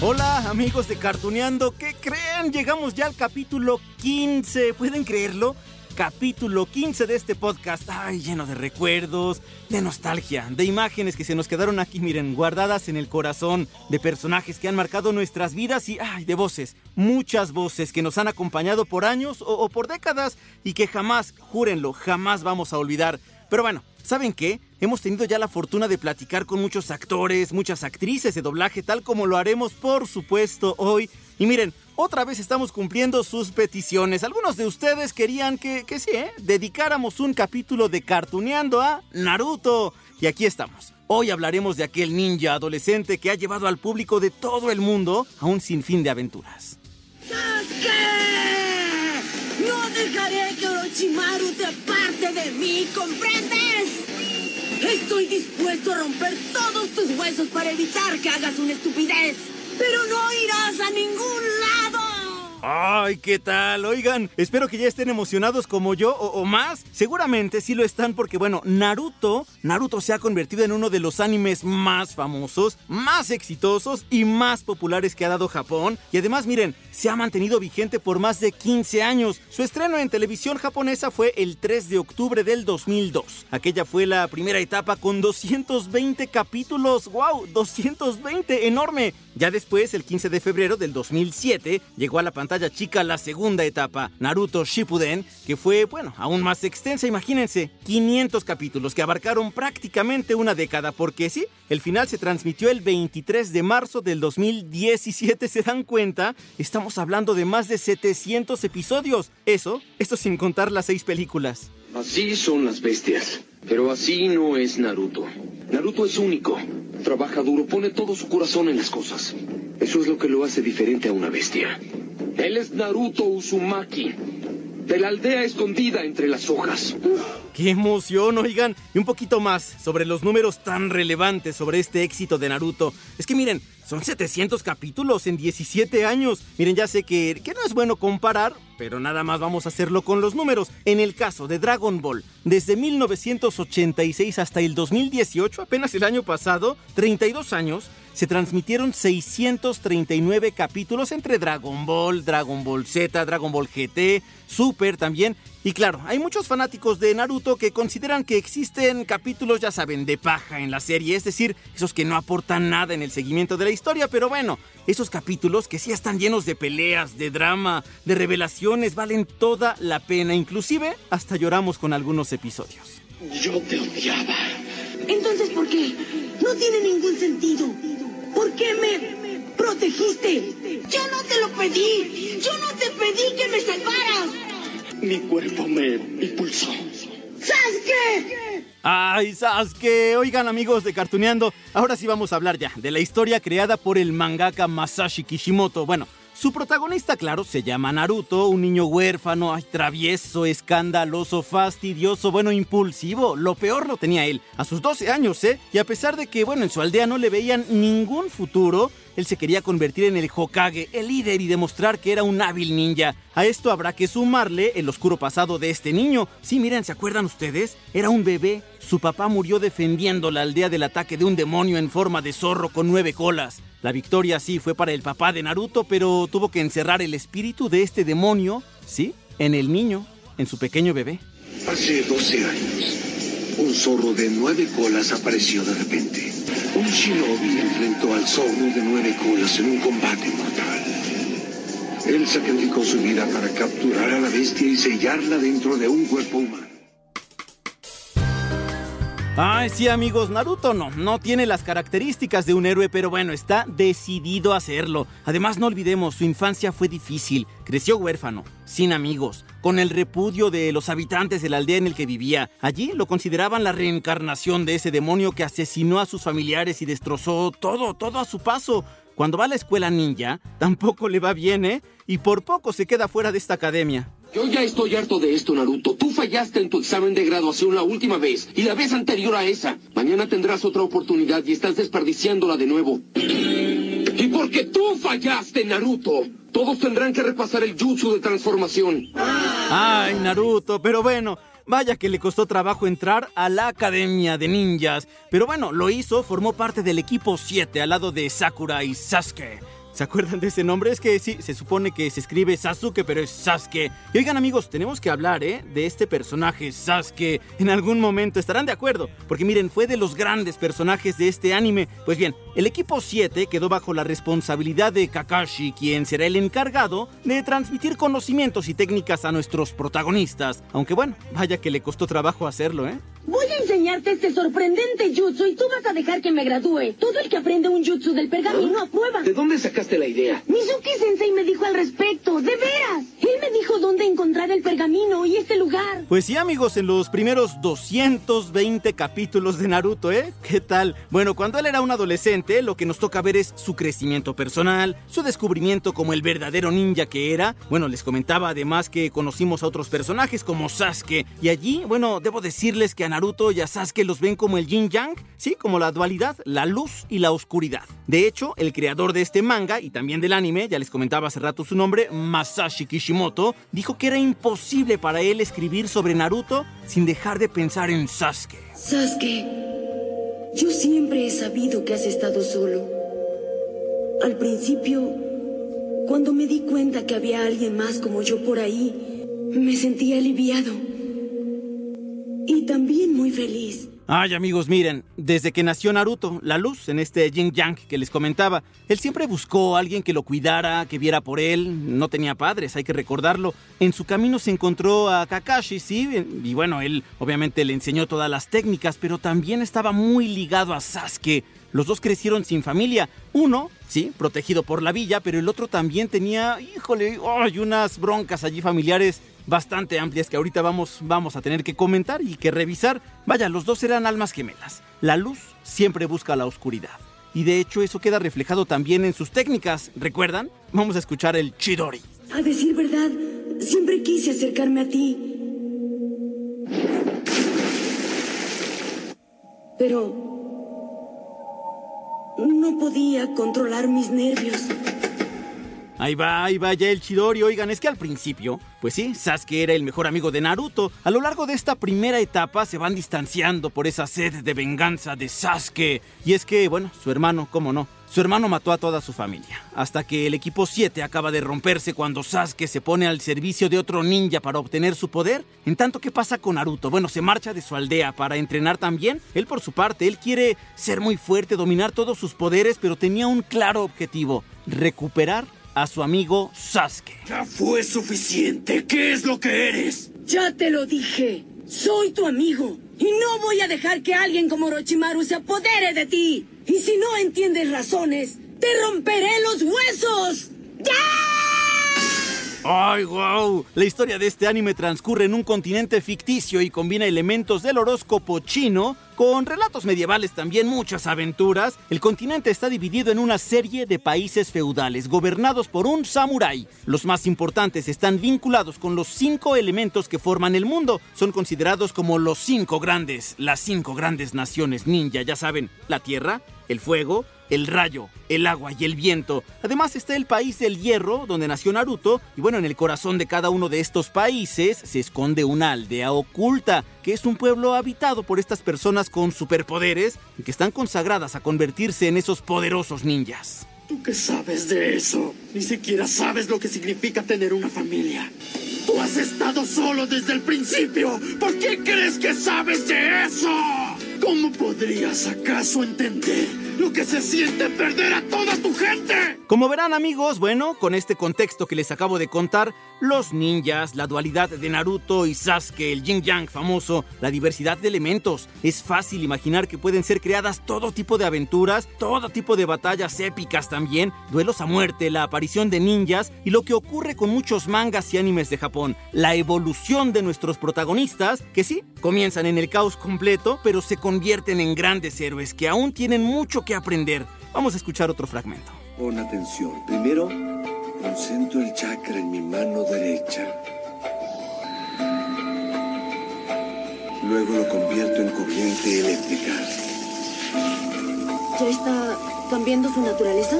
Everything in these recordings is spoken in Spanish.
Hola amigos de Cartuneando, ¿qué creen? Llegamos ya al capítulo 15, ¿pueden creerlo? Capítulo 15 de este podcast, ay, lleno de recuerdos, de nostalgia, de imágenes que se nos quedaron aquí, miren, guardadas en el corazón, de personajes que han marcado nuestras vidas y, ay, de voces, muchas voces que nos han acompañado por años o, o por décadas y que jamás, júrenlo, jamás vamos a olvidar. Pero bueno, ¿saben qué? Hemos tenido ya la fortuna de platicar con muchos actores, muchas actrices de doblaje, tal como lo haremos por supuesto hoy. Y miren, otra vez estamos cumpliendo sus peticiones. Algunos de ustedes querían que, que sí, ¿eh? dedicáramos un capítulo de cartuneando a Naruto. Y aquí estamos. Hoy hablaremos de aquel ninja adolescente que ha llevado al público de todo el mundo a un sinfín de aventuras. ¡Sasuke! ¡No dejaré que Orochimaru te aparte de mí! ¿Comprendes? Estoy dispuesto a romper todos tus huesos para evitar que hagas una estupidez. Pero no irás a ningún lado. Ay, ¿qué tal? Oigan, espero que ya estén emocionados como yo o, más. Seguramente sí lo están porque, bueno, Naruto, Naruto se ha convertido en uno de los animes más famosos, más exitosos y más populares que ha dado Japón. Y además, miren, se ha mantenido vigente por más de 15 años. Su estreno en televisión japonesa fue el 3 de octubre del 2002. Aquella fue la primera etapa con 220 capítulos. ¡Wow! 220, enorme. Ya después, el 15 de febrero del 2007, llegó a la pantalla chica la segunda etapa, Naruto Shippuden, que fue, bueno, aún más extensa, imagínense, 500 capítulos que abarcaron prácticamente una década, porque sí, el final se transmitió el 23 de marzo del 2017, ¿se dan cuenta? Estamos hablando de más de 700 episodios. Eso, esto sin contar las seis películas. Así son las bestias. Pero así no es Naruto. Naruto es único. Trabaja duro, pone todo su corazón en las cosas. Eso es lo que lo hace diferente a una bestia. Él es Naruto Uzumaki. De la aldea escondida entre las hojas. ¡Qué emoción, oigan! Y un poquito más sobre los números tan relevantes sobre este éxito de Naruto. Es que miren, son 700 capítulos en 17 años. Miren, ya sé que, que, no es bueno comparar, pero nada más vamos a hacerlo con los números. En el caso de Dragon Ball, desde 1986 hasta el 2018, apenas el año pasado, 32 años, se transmitieron 639 capítulos entre Dragon Ball, Dragon Ball Z, Dragon Ball GT, Super también. Y claro, hay muchos fanáticos de Naruto que consideran que existen capítulos, ya saben, de paja en la serie, es decir, esos que no aportan nada en el seguimiento de la historia, pero bueno, esos capítulos que sí están llenos de peleas, de drama, de revelaciones, valen toda la pena, inclusive hasta lloramos con algunos episodios. Yo te odiaba. Entonces, ¿por qué? No tiene ningún sentido. ¿Por qué me protegiste? Yo no te lo pedí. Yo no te pedí que me salvaras. Mi cuerpo me impulsó. ¡Sasuke! ¡Ay, Sasuke! Oigan, amigos de Cartuneando, ahora sí vamos a hablar ya de la historia creada por el mangaka Masashi Kishimoto. Bueno, su protagonista, claro, se llama Naruto, un niño huérfano, ay, travieso, escandaloso, fastidioso, bueno, impulsivo. Lo peor lo tenía él, a sus 12 años, ¿eh? Y a pesar de que, bueno, en su aldea no le veían ningún futuro, él se quería convertir en el Hokage, el líder y demostrar que era un hábil ninja. A esto habrá que sumarle el oscuro pasado de este niño. Sí, miren, ¿se acuerdan ustedes? Era un bebé. Su papá murió defendiendo la aldea del ataque de un demonio en forma de zorro con nueve colas. La victoria sí fue para el papá de Naruto, pero tuvo que encerrar el espíritu de este demonio, ¿sí? En el niño, en su pequeño bebé. Hace 12 años, un zorro de nueve colas apareció de repente. Un shinobi enfrentó al zorro de nueve colas en un combate mortal. Él sacrificó su vida para capturar a la bestia y sellarla dentro de un cuerpo humano. Ay, sí, amigos, Naruto no, no tiene las características de un héroe, pero bueno, está decidido a hacerlo. Además, no olvidemos, su infancia fue difícil. Creció huérfano, sin amigos, con el repudio de los habitantes de la aldea en el que vivía. Allí lo consideraban la reencarnación de ese demonio que asesinó a sus familiares y destrozó todo, todo a su paso. Cuando va a la escuela ninja, tampoco le va bien, ¿eh? Y por poco se queda fuera de esta academia. Yo ya estoy harto de esto, Naruto. Tú fallaste en tu examen de graduación la última vez y la vez anterior a esa. Mañana tendrás otra oportunidad y estás desperdiciándola de nuevo. Y porque tú fallaste, Naruto, todos tendrán que repasar el jutsu de transformación. Ay, Naruto, pero bueno, Vaya que le costó trabajo entrar a la Academia de Ninjas. Pero bueno, lo hizo, formó parte del equipo 7 al lado de Sakura y Sasuke. ¿Se acuerdan de ese nombre? Es que sí, se supone que se escribe Sasuke, pero es Sasuke. Y oigan amigos, tenemos que hablar, ¿eh? De este personaje, Sasuke. En algún momento estarán de acuerdo, porque miren, fue de los grandes personajes de este anime. Pues bien, el equipo 7 quedó bajo la responsabilidad de Kakashi, quien será el encargado de transmitir conocimientos y técnicas a nuestros protagonistas. Aunque bueno, vaya que le costó trabajo hacerlo, ¿eh? Voy a enseñarte este sorprendente jutsu y tú vas a dejar que me gradúe. Todo el que aprende un jutsu del pergamino aprueba. ¿De dónde sacaste la idea? Mizuki Sensei me dijo al respecto, de veras. Él me dijo dónde encontrar el pergamino y este lugar. Pues sí, amigos, en los primeros 220 capítulos de Naruto, ¿eh? ¿Qué tal? Bueno, cuando él era un adolescente, lo que nos toca ver es su crecimiento personal, su descubrimiento como el verdadero ninja que era. Bueno, les comentaba además que conocimos a otros personajes como Sasuke. Y allí, bueno, debo decirles que a Naruto y a Sasuke los ven como el yin yang, sí, como la dualidad, la luz y la oscuridad. De hecho, el creador de este manga y también del anime, ya les comentaba hace rato su nombre, Masashi Kishimoto, dijo que era imposible para él escribir sobre Naruto sin dejar de pensar en Sasuke. Sasuke, yo siempre he sabido que has estado solo. Al principio, cuando me di cuenta que había alguien más como yo por ahí, me sentí aliviado. Y también muy feliz. Ay amigos, miren, desde que nació Naruto, la luz en este Yin Yang que les comentaba, él siempre buscó a alguien que lo cuidara, que viera por él, no tenía padres, hay que recordarlo. En su camino se encontró a Kakashi, sí, y bueno, él obviamente le enseñó todas las técnicas, pero también estaba muy ligado a Sasuke. Los dos crecieron sin familia. Uno, sí, protegido por la villa, pero el otro también tenía, híjole, hay unas broncas allí familiares bastante amplias que ahorita vamos, vamos a tener que comentar y que revisar. Vaya, los dos eran almas gemelas. La luz siempre busca la oscuridad. Y de hecho eso queda reflejado también en sus técnicas. ¿Recuerdan? Vamos a escuchar el Chidori. A decir verdad, siempre quise acercarme a ti. Pero no podía controlar mis nervios. Ahí va, ahí va ya el Chidori. Oigan, es que al principio, pues sí, Sasuke era el mejor amigo de Naruto. A lo largo de esta primera etapa se van distanciando por esa sed de venganza de Sasuke. Y es que, bueno, su hermano, cómo no, su hermano mató a toda su familia, hasta que el equipo 7 acaba de romperse cuando Sasuke se pone al servicio de otro ninja para obtener su poder. En tanto, ¿qué pasa con Naruto? Bueno, se marcha de su aldea para entrenar también. Él por su parte, él quiere ser muy fuerte, dominar todos sus poderes, pero tenía un claro objetivo, recuperar a su amigo Sasuke. Ya fue suficiente. ¿Qué es lo que eres? Ya te lo dije. Soy tu amigo. Y no voy a dejar que alguien como Orochimaru se apodere de ti. Y si no entiendes razones, te romperé los huesos. ¡Ya! ¡Ay, wow! La historia de este anime transcurre en un continente ficticio y combina elementos del horóscopo chino con relatos medievales también, muchas aventuras. El continente está dividido en una serie de países feudales gobernados por un samurái. Los más importantes están vinculados con los cinco elementos que forman el mundo. Son considerados como los cinco grandes, las cinco grandes naciones ninja, ya saben, la tierra, el fuego, el rayo, el agua y el viento. Además está el país del hierro, donde nació Naruto, y bueno, en el corazón de cada uno de estos países se esconde una aldea oculta, que es un pueblo habitado por estas personas con superpoderes y que están consagradas a convertirse en esos poderosos ninjas. ¿Tú qué sabes de eso? Ni siquiera sabes lo que significa tener una familia. Tú has estado solo desde el principio. ¿Por qué crees que sabes de eso? ¿Cómo podrías acaso entender lo que se siente perder a toda tu gente? Como verán amigos, bueno, con este contexto que les acabo de contar, los ninjas, la dualidad de Naruto y Sasuke, el yin yang famoso, la diversidad de elementos, es fácil imaginar que pueden ser creadas todo tipo de aventuras, todo tipo de batallas épicas también, duelos a muerte, la aparición de ninjas y lo que ocurre con muchos mangas y animes de Japón, la evolución de nuestros protagonistas, que sí, comienzan en el caos completo, pero se convierten en grandes héroes que aún tienen mucho que aprender. Vamos a escuchar otro fragmento. Pon atención. Primero, concentro el chakra en mi mano derecha. Luego lo convierto en corriente eléctrica. ¿Ya está cambiando su naturaleza?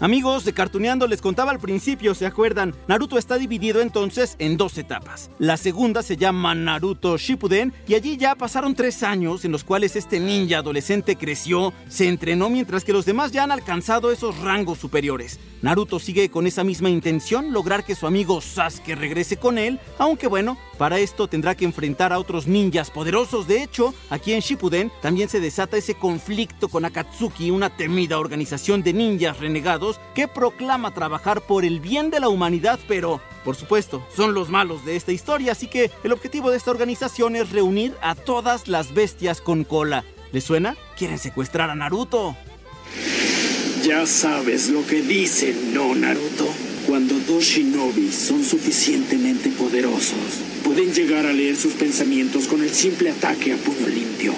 Amigos de Cartuneando les contaba al principio, ¿se acuerdan? Naruto está dividido entonces en dos etapas. La segunda se llama Naruto Shippuden y allí ya pasaron tres años en los cuales este ninja adolescente creció, se entrenó mientras que los demás ya han alcanzado esos rangos superiores. Naruto sigue con esa misma intención, lograr que su amigo Sasuke regrese con él, aunque bueno, para esto tendrá que enfrentar a otros ninjas poderosos. De hecho, aquí en Shippuden también se desata ese conflicto con Akatsuki, una temida organización de ninjas renegados que proclama trabajar por el bien de la humanidad, pero por supuesto, son los malos de esta historia, así que el objetivo de esta organización es reunir a todas las bestias con cola. ¿Les suena? Quieren secuestrar a Naruto. Ya sabes lo que dicen, ¿no, Naruto? Cuando dos shinobi son suficientemente poderosos, pueden llegar a leer sus pensamientos con el simple ataque a puño limpio.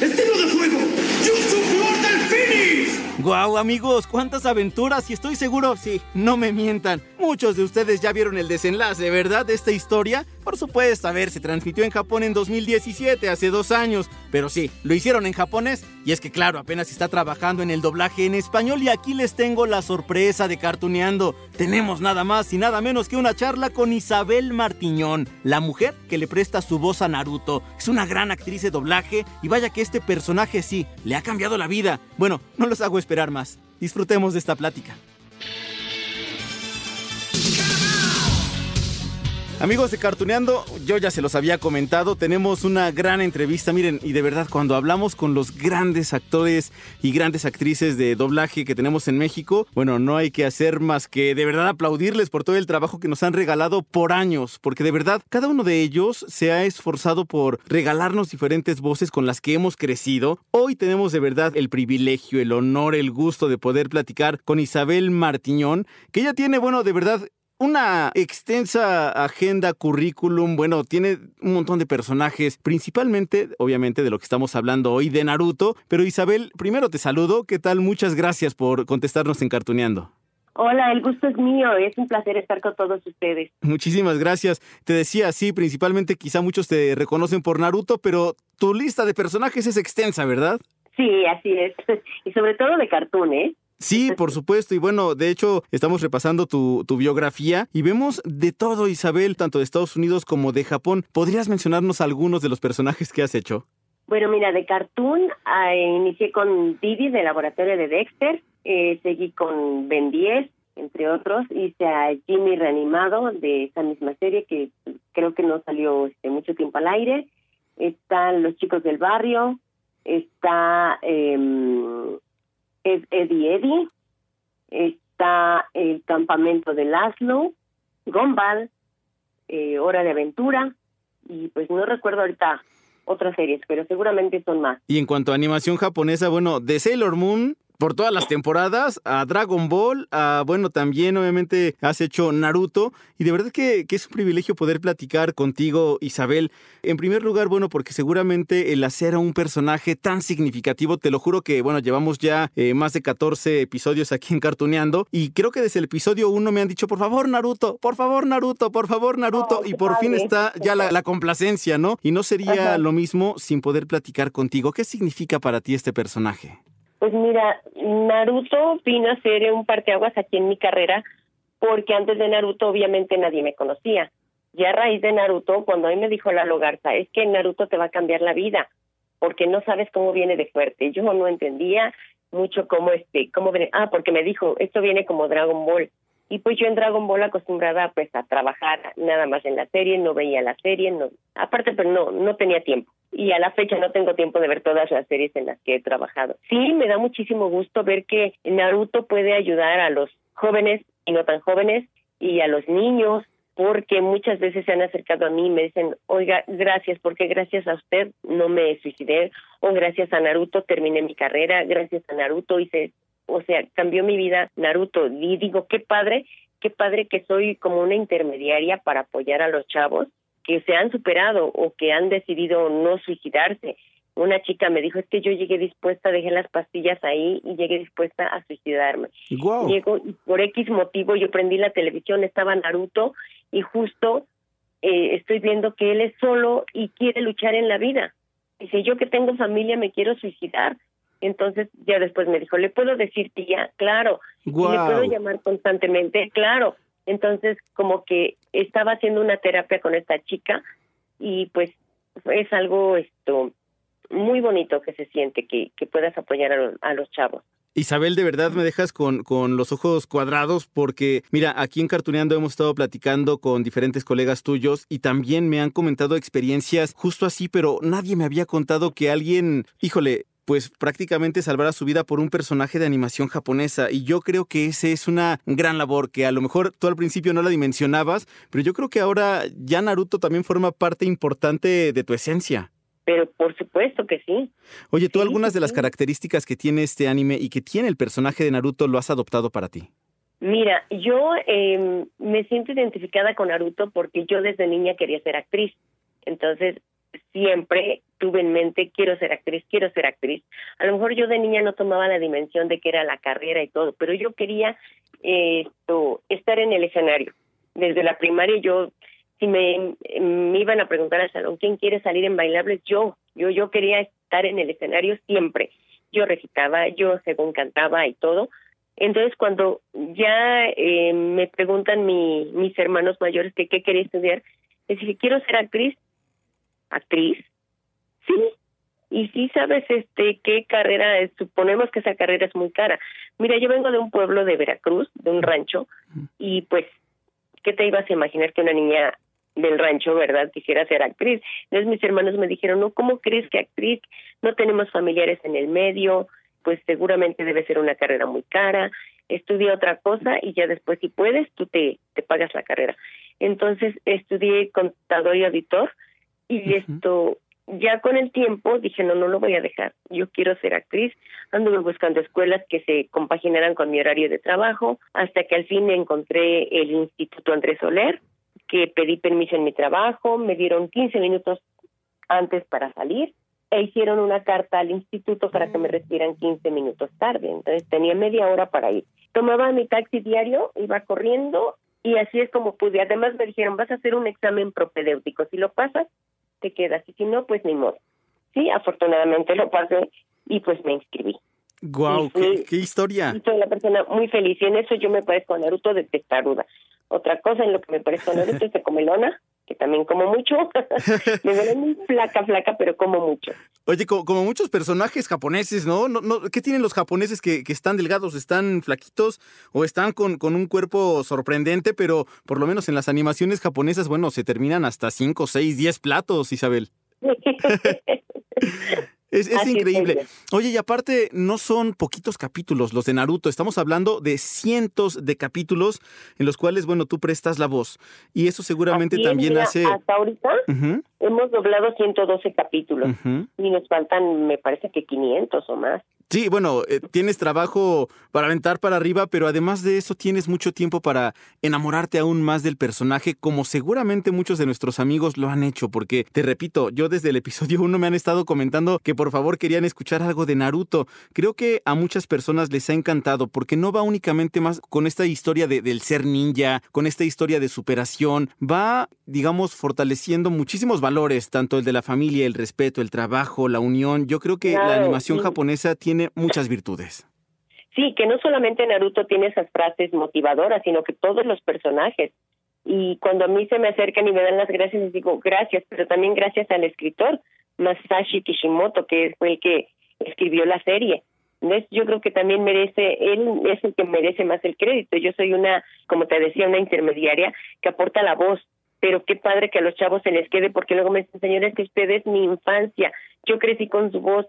¡Estilo de fuego! ¡Jutsu del Finish! Guau, amigos, cuántas aventuras y estoy seguro, sí, no me mientan. Muchos de ustedes ya vieron el desenlace, ¿verdad? De esta historia. Por supuesto, a ver, se transmitió en Japón en 2017, hace dos años. Pero sí, lo hicieron en japonés. Y es que claro, apenas está trabajando en el doblaje en español y aquí les tengo la sorpresa de cartuneando. Tenemos nada más y nada menos que una charla con Isabel Martiñón, la mujer que le presta su voz a Naruto. Es una gran actriz de doblaje y vaya que este personaje sí, le ha cambiado la vida. Bueno, no los hago esperar más. Disfrutemos de esta plática. Amigos de Cartuneando, yo ya se los había comentado, tenemos una gran entrevista, miren, y de verdad cuando hablamos con los grandes actores y grandes actrices de doblaje que tenemos en México, bueno, no hay que hacer más que de verdad aplaudirles por todo el trabajo que nos han regalado por años, porque de verdad cada uno de ellos se ha esforzado por regalarnos diferentes voces con las que hemos crecido. Hoy tenemos de verdad el privilegio, el honor, el gusto de poder platicar con Isabel Martiñón, que ella tiene, bueno, de verdad una extensa agenda, currículum, bueno, tiene un montón de personajes, principalmente, obviamente, de lo que estamos hablando hoy, de Naruto. Pero Isabel, primero te saludo, ¿qué tal? Muchas gracias por contestarnos en Cartuneando. Hola, el gusto es mío, es un placer estar con todos ustedes. Muchísimas gracias. Te decía, sí, principalmente quizá muchos te reconocen por Naruto, pero tu lista de personajes es extensa, ¿verdad? Sí, así es. Y sobre todo de cartoon, ¿eh? Sí, por supuesto. Y bueno, de hecho, estamos repasando tu, biografía y vemos de todo, Isabel, tanto de Estados Unidos como de Japón. ¿Podrías mencionarnos algunos de los personajes que has hecho? Bueno, mira, de cartoon ah, inicié con Didi de Laboratorio de Dexter, eh, seguí con Ben 10, entre otros, hice a Jimmy Reanimado de esa misma serie que creo que no salió este, mucho tiempo al aire. Están Los Chicos del Barrio, está eh, es Eddie Eddie, está el campamento de Laszlo, Gombal, eh, Hora de Aventura, y pues no recuerdo ahorita otras series, pero seguramente son más. Y en cuanto a animación japonesa, bueno, de Sailor Moon por todas las temporadas, a Dragon Ball, a, bueno, también obviamente has hecho Naruto, y de verdad que, es un privilegio poder platicar contigo, Isabel. En primer lugar, bueno, porque seguramente el hacer a un personaje tan significativo, te lo juro que, bueno, llevamos ya eh, más de 14 episodios aquí en Cartuneando, y creo que desde el episodio 1 me han dicho, por favor, Naruto, por favor, Naruto, por favor, Naruto, y por fin está ya la, complacencia, ¿no? Y no sería lo mismo sin poder platicar contigo. ¿Qué significa para ti este personaje? Pues mira, Naruto vino a ser un parteaguas aquí en mi carrera, porque antes de Naruto obviamente nadie me conocía. Ya a raíz de Naruto, cuando a mí me dijo la Logarza, es que Naruto te va a cambiar la vida, porque no sabes cómo viene de fuerte. Yo no entendía mucho cómo este, cómo viene, ah, porque me dijo, esto viene como Dragon Ball. Y pues yo en Dragon Ball acostumbrada pues a trabajar nada más en la serie, no veía la serie, no, aparte pero no, no tenía tiempo. Y a la fecha no tengo tiempo de ver todas las series en las que he trabajado. Sí, me da muchísimo gusto ver que Naruto puede ayudar a los jóvenes y no tan jóvenes y a los niños porque muchas veces se han acercado a mí y me dicen, oiga, gracias, porque gracias a usted no me suicidé, o gracias a Naruto terminé mi carrera, gracias a Naruto hice o sea, cambió mi vida Naruto. Y digo, qué padre, qué padre que soy como una intermediaria para apoyar a los chavos que se han superado o que han decidido no suicidarse. Una chica me dijo, es que yo llegué dispuesta, dejé las pastillas ahí y llegué dispuesta a suicidarme. Llego y por X motivo yo prendí la televisión, estaba Naruto y justo eh, estoy viendo que él es solo y quiere luchar en la vida. Dice, yo que tengo familia me quiero suicidar Entonces ya después me dijo, ¿le puedo decir tía? Claro. ¿Y ¿Le puedo llamar constantemente? Claro. Entonces como que estaba haciendo una terapia con esta chica y pues es algo esto muy bonito que se siente que, que puedas apoyar a los chavos. Isabel, de verdad me dejas con, con, los ojos cuadrados porque, mira, aquí en Cartuneando hemos estado platicando con diferentes colegas tuyos y también me han comentado experiencias justo así, pero nadie me había contado que alguien, híjole, pues prácticamente salvara su vida por un personaje de animación japonesa. Y yo creo que esa es una gran labor que a lo mejor tú al principio no la dimensionabas, pero yo creo que ahora ya Naruto también forma parte importante de tu esencia. Pero por supuesto que sí. Oye, ¿tú algunas de las características que tiene este anime y que tiene el personaje de Naruto lo has adoptado para ti? Mira, yo eh, me siento identificada con Naruto porque yo desde niña quería ser actriz. Entonces, siempre tuve en mente, quiero ser actriz, quiero ser actriz. A lo mejor yo de niña no tomaba la dimensión de que era la carrera y todo, pero yo quería eh, estar en el escenario. Desde la primaria yo si me, me iban a preguntar al salón quién quiere salir en bailables, yo, yo, yo quería estar en el escenario siempre. Yo recitaba, yo según cantaba y todo. Entonces cuando ya eh, me preguntan mi, mis hermanos mayores que qué quería estudiar, les dije, quiero ser actriz. ¿Actriz? Sí. Y sí sabes este qué carrera es, suponemos que esa carrera es muy cara. Mira, yo vengo de un pueblo de Veracruz, de un rancho, y pues ¿qué te ibas a imaginar que una niña del rancho, ¿verdad? Quisiera ser actriz. Entonces mis hermanos me dijeron, no, ¿cómo crees que actriz? No tenemos familiares en el medio, pues seguramente debe ser una carrera muy cara. Estudia otra cosa y ya después, si puedes, tú te, te pagas la carrera. Entonces estudié contador y auditor y esto, ya con el tiempo dije, no, no lo voy a dejar. Yo quiero ser actriz. Anduve buscando escuelas que se compaginaran con mi horario de trabajo hasta que al fin encontré el Instituto Andrés Soler que pedí permiso en mi trabajo, me dieron 15 minutos antes para salir e hicieron una carta al instituto para que me recibieran 15 minutos tarde. Entonces tenía media hora para ir. Tomaba mi taxi diario, iba corriendo y así es como pude. Además me dijeron, vas a hacer un examen propedéutico. Si lo pasas, te quedas. Y si no, pues ni modo. Sí, afortunadamente lo pasé y pues me inscribí. Guau, qué, historia. soy una persona muy feliz y en eso yo me parezco a Naruto de testaruda. Otra cosa en lo que me parece honesto es de comelona, que también como mucho. me veo muy flaca, flaca, pero como mucho. Oye, como, muchos personajes japoneses, ¿no? ¿no? no qué tienen los japoneses que, que, están delgados? ¿Están flaquitos o están con, con un cuerpo sorprendente? Pero por lo menos en las animaciones japonesas, bueno, se terminan hasta 5, 6, 10 platos, Isabel. Es, increíble. Oye, y aparte, no son poquitos capítulos los de Naruto. Estamos hablando de cientos de capítulos en los cuales, bueno, tú prestas la voz. Y eso seguramente también hace. Hasta ahorita hemos doblado 112 capítulos. Y nos faltan, me parece que 500 o más. Sí, bueno, eh, tienes trabajo para aventar para arriba, pero además de eso tienes mucho tiempo para enamorarte aún más del personaje, como seguramente muchos de nuestros amigos lo han hecho, porque te repito, yo desde el episodio 1 me han estado comentando que por favor querían escuchar algo de Naruto. Creo que a muchas personas les ha encantado, porque no va únicamente más con esta historia de, del ser ninja, con esta historia de superación, va, digamos, fortaleciendo muchísimos valores, tanto el de la familia, el respeto, el trabajo, la unión. Yo creo que la animación japonesa tiene tiene muchas virtudes. Sí, que no solamente Naruto tiene esas frases motivadoras, sino que todos los personajes. Y cuando a mí se me acercan y me dan las gracias, les digo gracias, pero también gracias al escritor Masashi Kishimoto, que fue el que escribió la serie. Entonces, yo creo que también merece, él es el que merece más el crédito. Yo soy una, como te decía, una intermediaria que aporta la voz, pero qué padre que a los chavos se les quede, porque luego me dicen, señores, que ustedes mi infancia, yo crecí con su voz,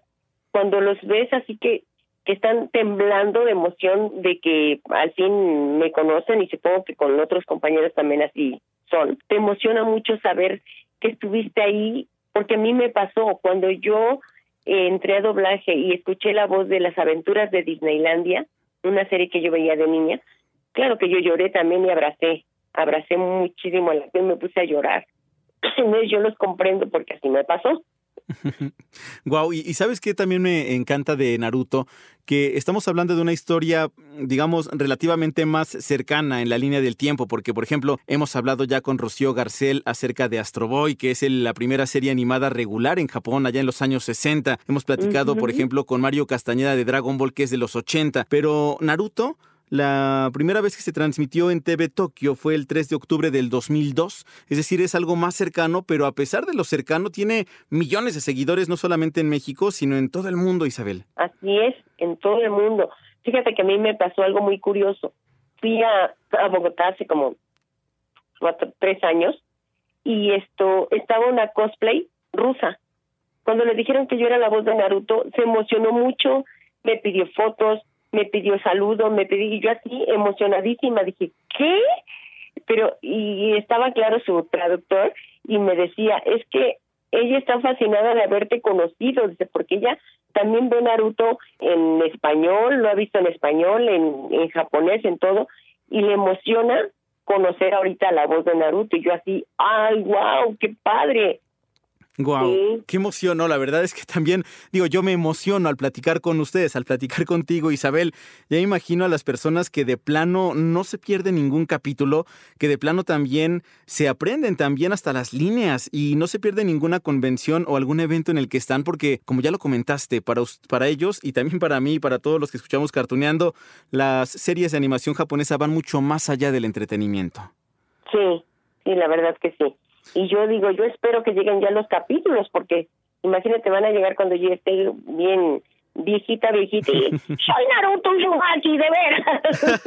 cuando los ves así que que están temblando de emoción de que al fin me conocen y supongo que con otros compañeros también así son. Te emociona mucho saber que estuviste ahí, porque a mí me pasó cuando yo entré a doblaje y escuché la voz de las aventuras de Disneylandia, una serie que yo veía de niña, claro que yo lloré también y abracé, abracé muchísimo a la que me puse a llorar. Entonces yo los comprendo porque así me pasó. Wow, y, y sabes qué también me encanta de Naruto, que estamos hablando de una historia, digamos, relativamente más cercana en la línea del tiempo, porque, por ejemplo, hemos hablado ya con Rocío Garcel acerca de Astro Boy, que es el- la primera serie animada regular en Japón allá en los años 60. Hemos platicado, por ejemplo, con Mario Castañeda de Dragon Ball, que es de los 80. Pero Naruto, la primera vez que se transmitió en TV Tokio fue el 3 de octubre del 2002. Es decir, es algo más cercano, pero a pesar de lo cercano, tiene millones de seguidores, no solamente en México, sino en todo el mundo, Isabel. Así es, en todo el mundo. Fíjate que a mí me pasó algo muy curioso. Fui a, a Bogotá hace como cuatro, tres años y esto estaba una cosplay rusa. Cuando le dijeron que yo era la voz de Naruto, se emocionó mucho, me pidió fotos, me pidió saludos, me y yo así emocionadísima dije, ¿qué? Pero, y estaba claro su traductor y me decía, es que ella está fascinada de haberte conocido, dice, porque ella también ve Naruto en español, lo ha visto en español, en, en japonés, en todo, y le emociona conocer ahorita la voz de Naruto. Y yo así, ¡ay, wow! ¡Qué padre! Guau, Sí. qué emoción, ¿no? La verdad es que también, digo, yo me emociono al platicar con ustedes, al platicar contigo, Isabel. Ya imagino a las personas que de plano no se pierden ningún capítulo, que de plano también se aprenden también hasta las líneas y no se pierde ninguna convención o algún evento en el que están, porque como ya lo comentaste, para, para ellos y también para mí y para todos los que escuchamos cartuneando, las series de animación japonesa van mucho más allá del entretenimiento. Sí, sí, la verdad que sí. Y yo digo, yo espero que lleguen ya los capítulos, porque imagínate, van a llegar cuando yo esté bien viejita, viejita, y soy Naruto Uzumaki, de veras.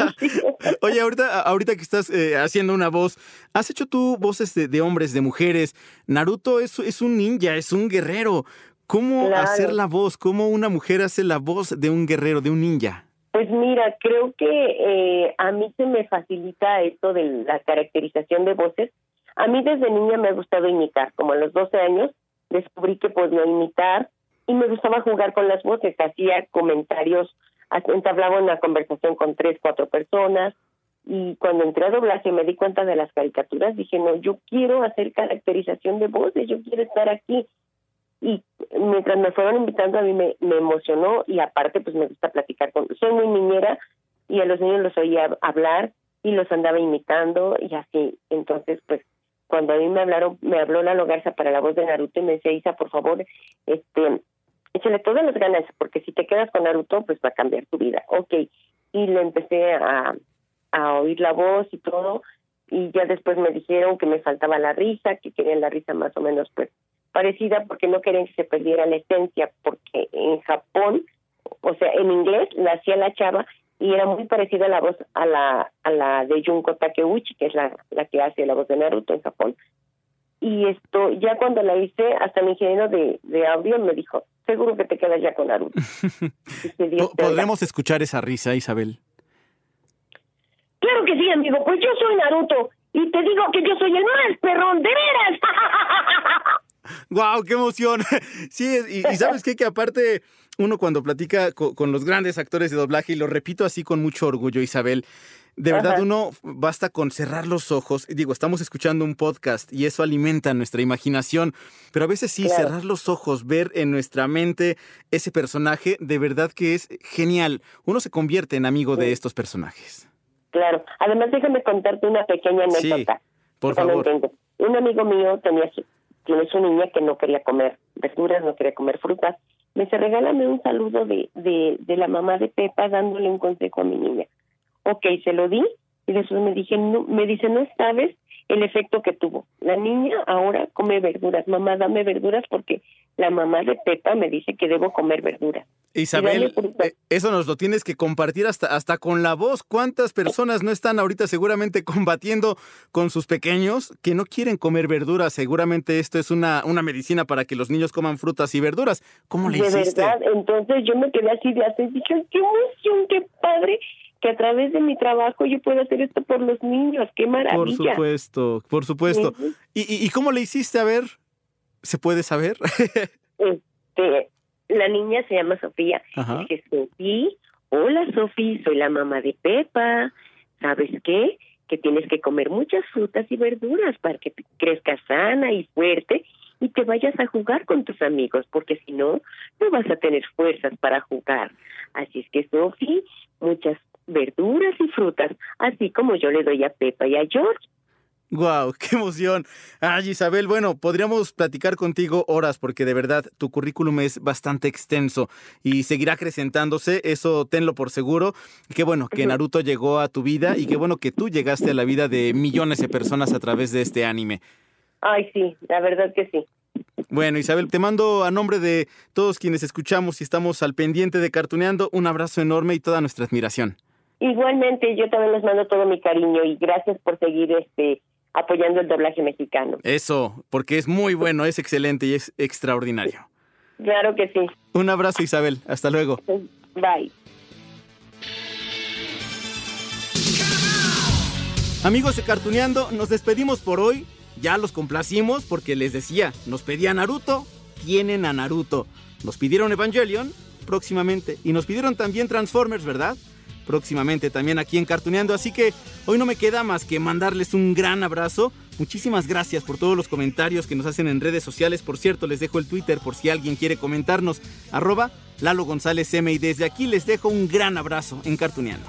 Oye, ahorita, ahorita que estás eh, haciendo una voz, ¿has hecho tú voces de, de hombres, de mujeres? Naruto es, es un ninja, es un guerrero. ¿Cómo Claro. hacer la voz? ¿Cómo una mujer hace la voz de un guerrero, de un ninja? Pues mira, creo que eh, a mí se me facilita esto de la caracterización de voces. A mí desde niña me ha gustado imitar, como a los 12 años descubrí que podía imitar y me gustaba jugar con las voces, hacía comentarios, entablaba una conversación con tres, cuatro personas y cuando entré a doblaje me di cuenta de las caricaturas, dije, no, yo quiero hacer caracterización de voces, yo quiero estar aquí y mientras me fueron invitando a mí me, me emocionó y aparte pues me gusta platicar con soy muy niñera y a los niños los oía hablar y los andaba imitando y así. Entonces pues cuando a mí me hablaron me habló Lalo Garza para la voz de Naruto y me decía Isa por favor este échale todas las ganas porque si te quedas con Naruto pues va a cambiar tu vida okay y le empecé a a oír la voz y todo y ya después me dijeron que me faltaba la risa que querían la risa más o menos pues parecida porque no querían que se perdiera la esencia, porque en Japón, o sea, en inglés la hacía la chava y era muy parecida a la voz a la a la de Junko Takeuchi, que es la, la que hace la voz de Naruto en Japón. Y esto, ya cuando la hice, hasta mi ingeniero de, de audio me dijo, seguro que te quedas ya con Naruto. ¿Podremos escuchar esa risa, Isabel? Claro que sí, amigo, pues yo soy Naruto y te digo que yo soy el más perrón, de veras. ¡Guau, qué emoción! Sí, y, y ¿sabes qué? Que aparte, uno cuando platica co- con, los grandes actores de doblaje, y lo repito así con mucho orgullo, Isabel, de verdad Ajá. uno basta con cerrar los ojos. Digo, estamos escuchando un podcast y eso alimenta nuestra imaginación, pero a veces sí, Claro. cerrar los ojos, ver en nuestra mente ese personaje, de verdad que es genial. Uno se convierte en amigo de estos personajes. Claro. Además, déjame contarte una pequeña Sí, anécdota. por favor. Un amigo mío tenía tiene su niña que no quería comer verduras, no quería comer frutas. Me dice, regálame un saludo de, de, de la mamá de Pepa dándole un consejo a mi niña. Ok, se lo di y después me dije, no, me dice, no sabes el efecto que tuvo. La niña ahora come verduras. Mamá, dame verduras porque la mamá de Pepa me dice que debo comer verduras. Isabel, eh, eso nos lo tienes que compartir hasta, hasta con la voz. ¿Cuántas personas no están ahorita seguramente combatiendo con sus pequeños que no quieren comer verduras? Seguramente esto es una, una medicina para que los niños coman frutas y verduras. ¿Cómo le de hiciste? verdad, entonces yo me quedé así de hace, dije, "Ay, qué emoción, qué padre que a través de mi trabajo yo puedo hacer esto por los niños, qué Por maravilla. supuesto, por supuesto. Ujú. ¿Y, y, y cómo le hiciste? A ver, ¿se puede saber? Este, la niña se llama Sofía. Ajá. Dije, Sofía, hola Sofía, soy la mamá de Pepa. ¿Sabes qué? Que tienes que comer muchas frutas y verduras para que crezcas sana y fuerte y te vayas a jugar con tus amigos, porque si no, no vas a tener fuerzas para jugar. Así es que, Sophie, muchas verduras y frutas, así como yo le doy a Pepa y a George. ¡Guau! ¡Qué emoción! Ay, Isabel, bueno, podríamos platicar contigo horas porque de verdad tu currículum es bastante extenso y seguirá acrecentándose, eso tenlo por seguro. Qué bueno que Naruto llegó a tu vida y qué bueno que tú llegaste a la vida de millones de personas a través de este anime. Ay, sí, la verdad que sí. Bueno, Isabel, te mando a nombre de todos quienes escuchamos y estamos al pendiente de Cartuneando un abrazo enorme y toda nuestra admiración. Igualmente, yo también les mando todo mi cariño y gracias por seguir este apoyando el doblaje mexicano. Eso, porque es muy bueno, es excelente y es extraordinario. Claro que sí. Un abrazo, Isabel. Hasta luego. Bye. Amigos de Cartuneando, nos despedimos por hoy. Ya los complacimos porque les decía, nos pedía Naruto, tienen a Naruto. Nos pidieron Evangelion próximamente y nos pidieron también Transformers, ¿verdad? próximamente también aquí en Cartuneando. Así que hoy no me queda más que mandarles un gran abrazo. Muchísimas gracias por todos los comentarios que nos hacen en redes sociales. Por cierto, les dejo el Twitter por si alguien quiere comentarnos. Arroba Lalo González M. Y desde aquí les dejo un gran abrazo en Cartuneando.